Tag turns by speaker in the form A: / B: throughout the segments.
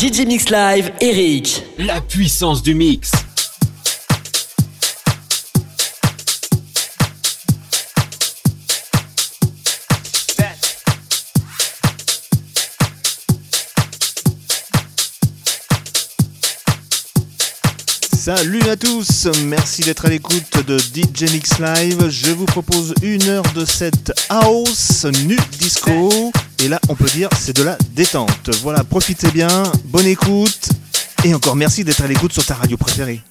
A: DJ Mix Live, Eric.
B: La puissance du mix.
C: Salut à tous, merci d'être à l'écoute de DJ Mix Live. Je vous propose une heure de cette house nu disco. Et là, on peut dire c'est de la détente. Voilà, profitez bien, bonne écoute. Et encore merci d'être à l'écoute sur ta radio préférée.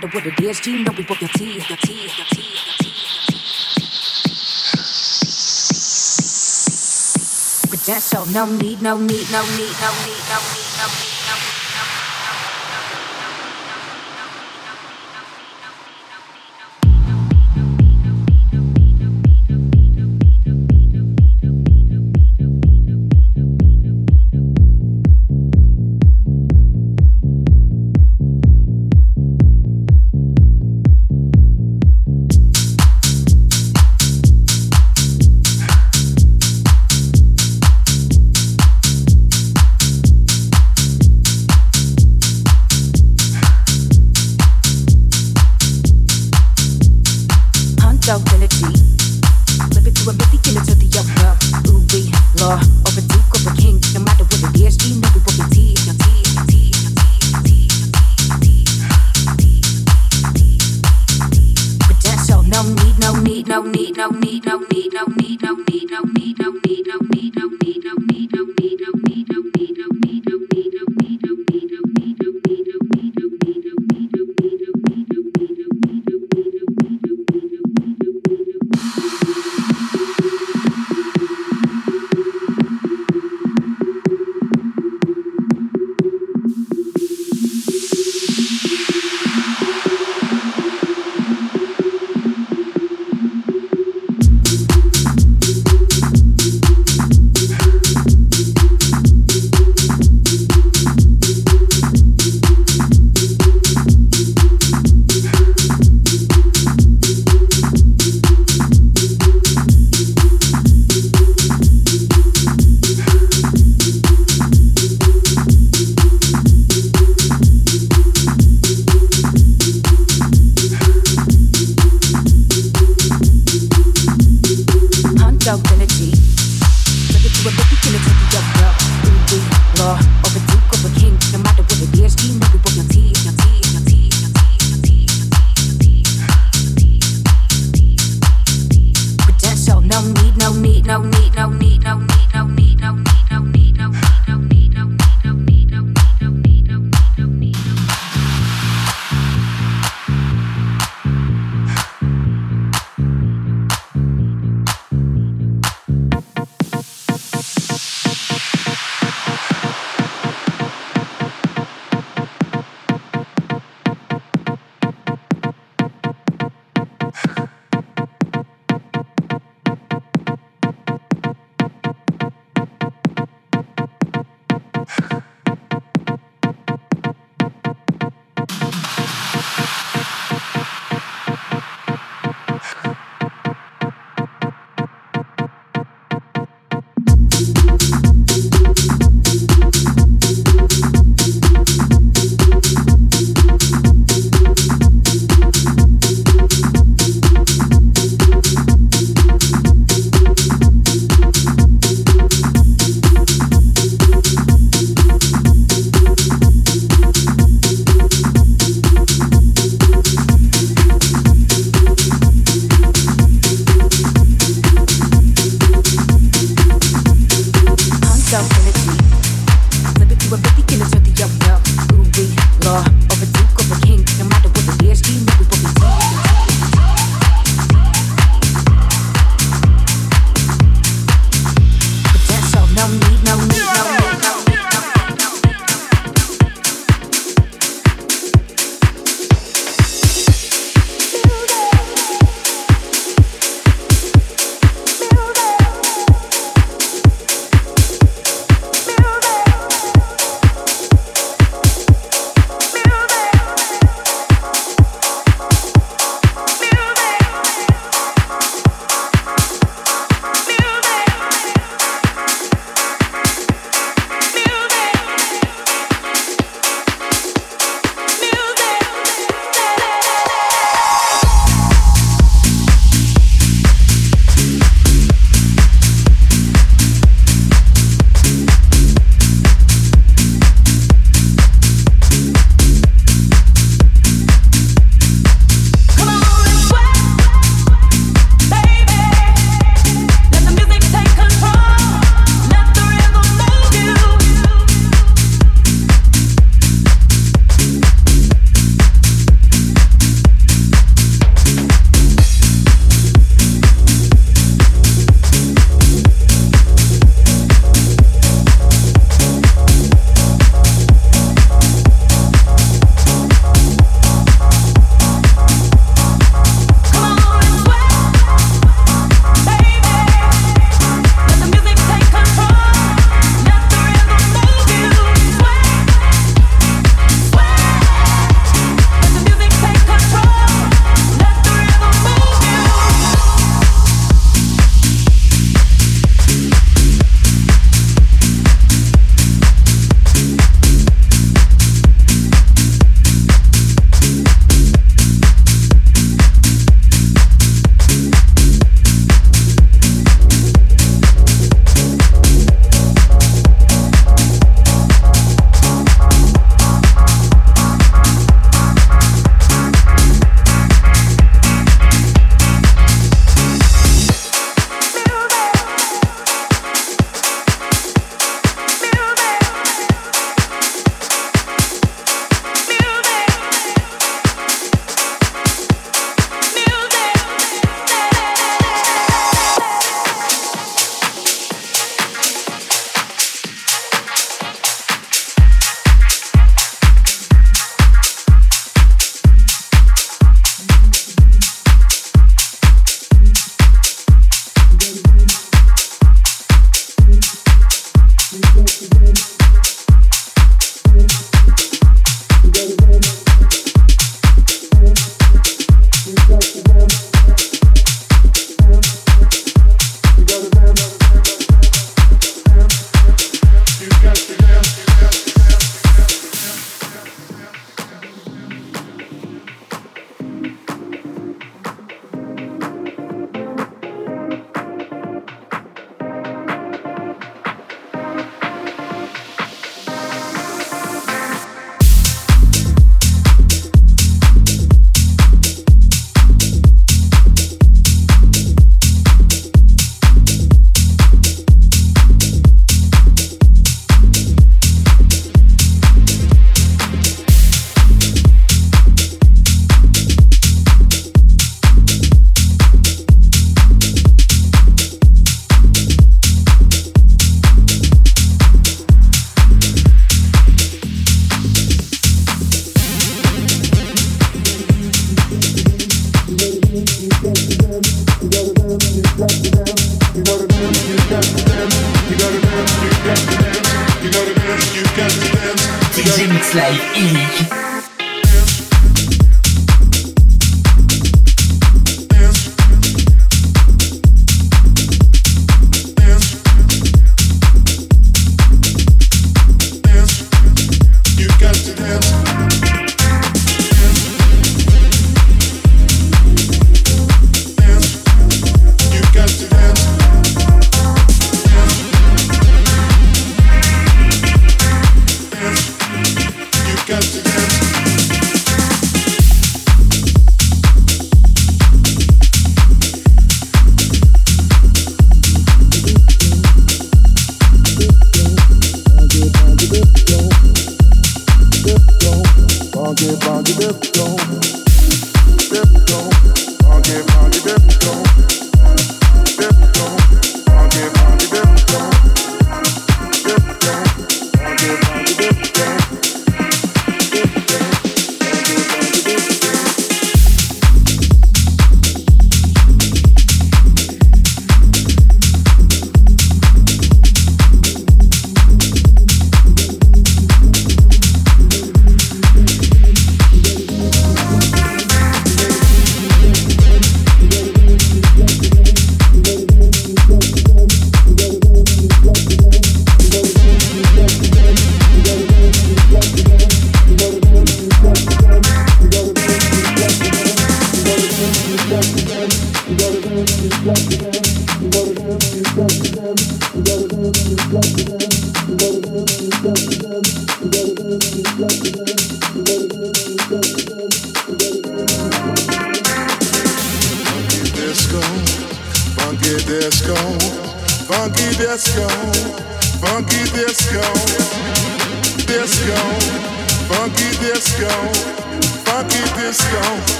D: Matter what it is, you know we want your tea, your tea, your tea, your tea. Credential, no need, no need, no need, no need, no need, no need.
A: need no get on get up, go.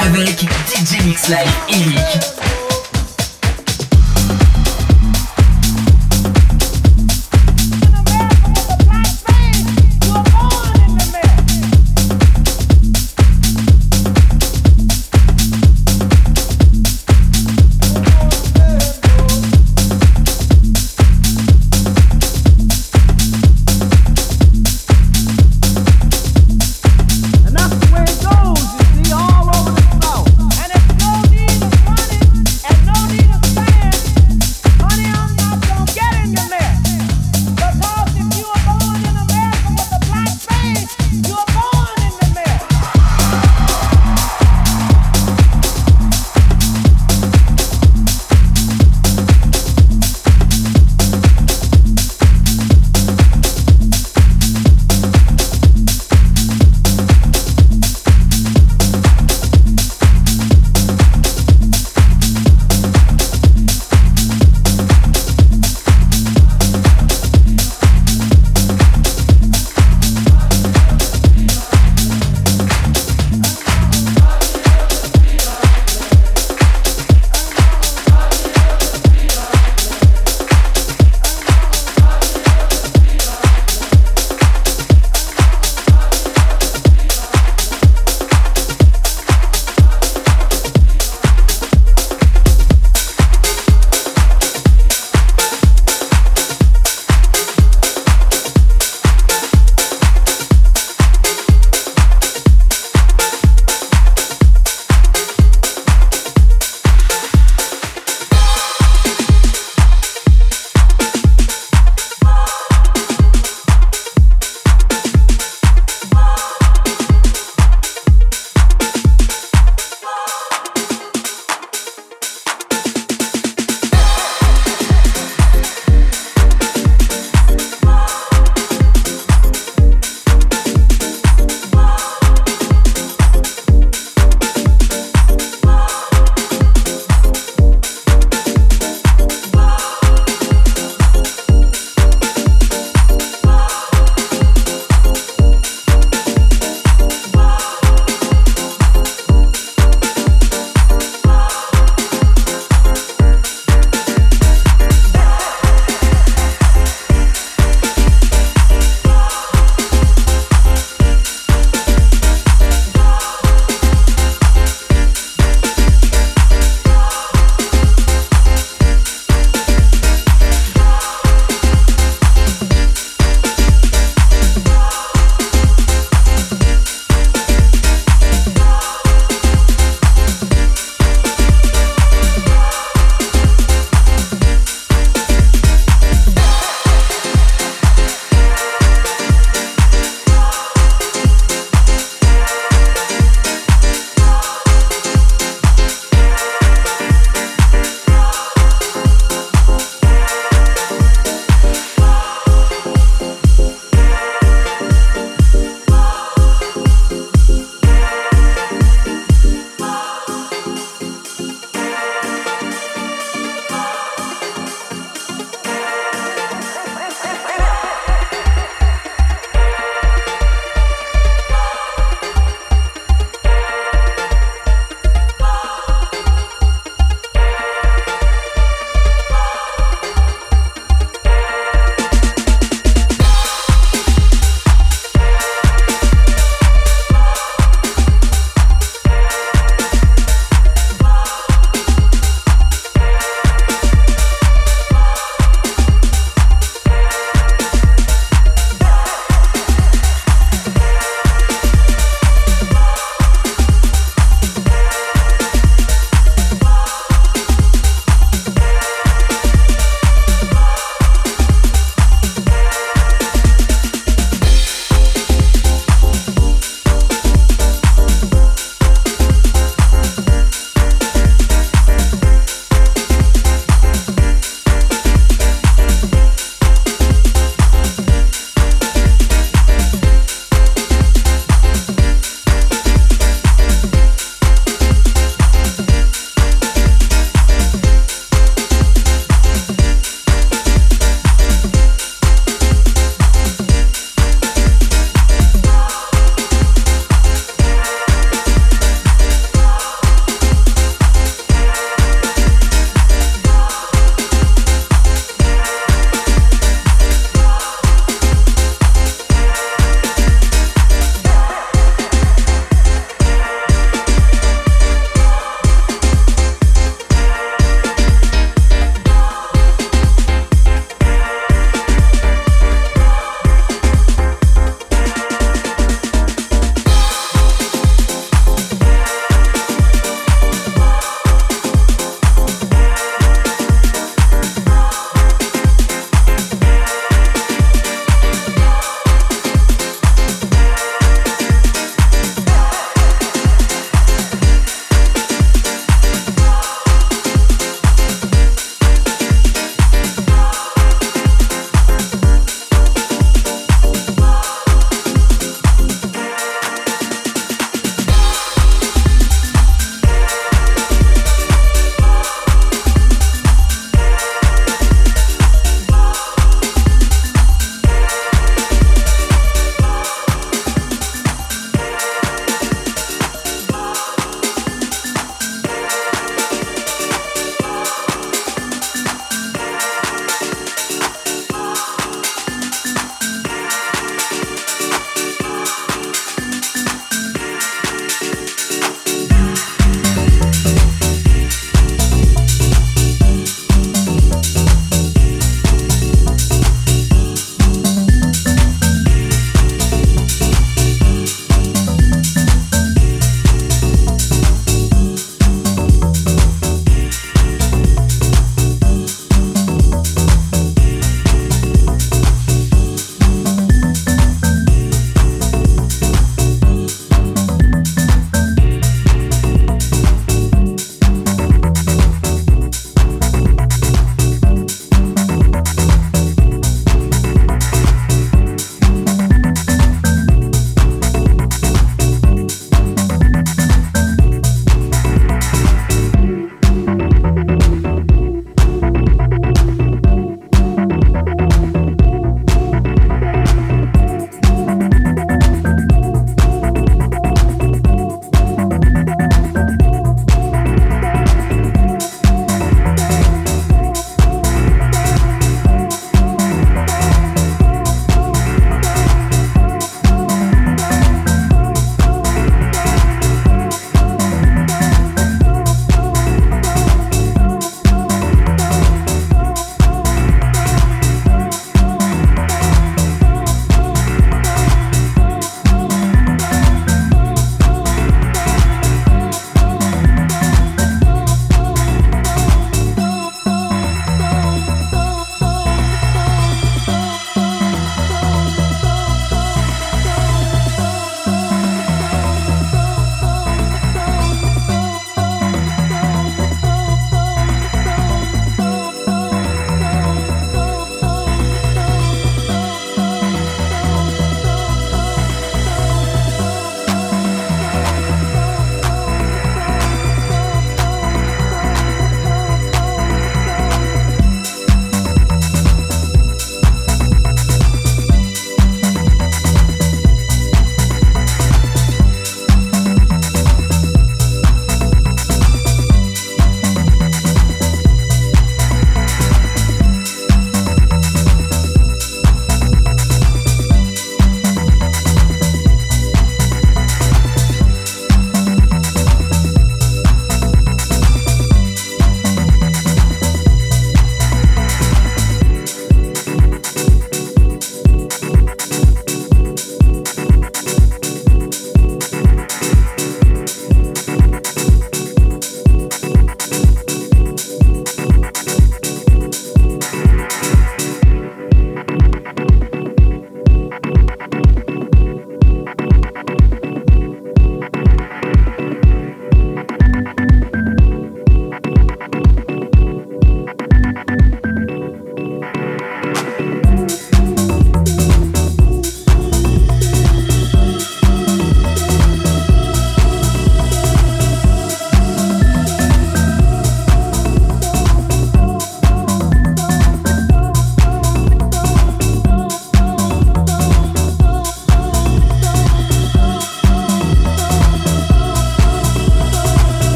A: Avec DJ Mix Live Eric.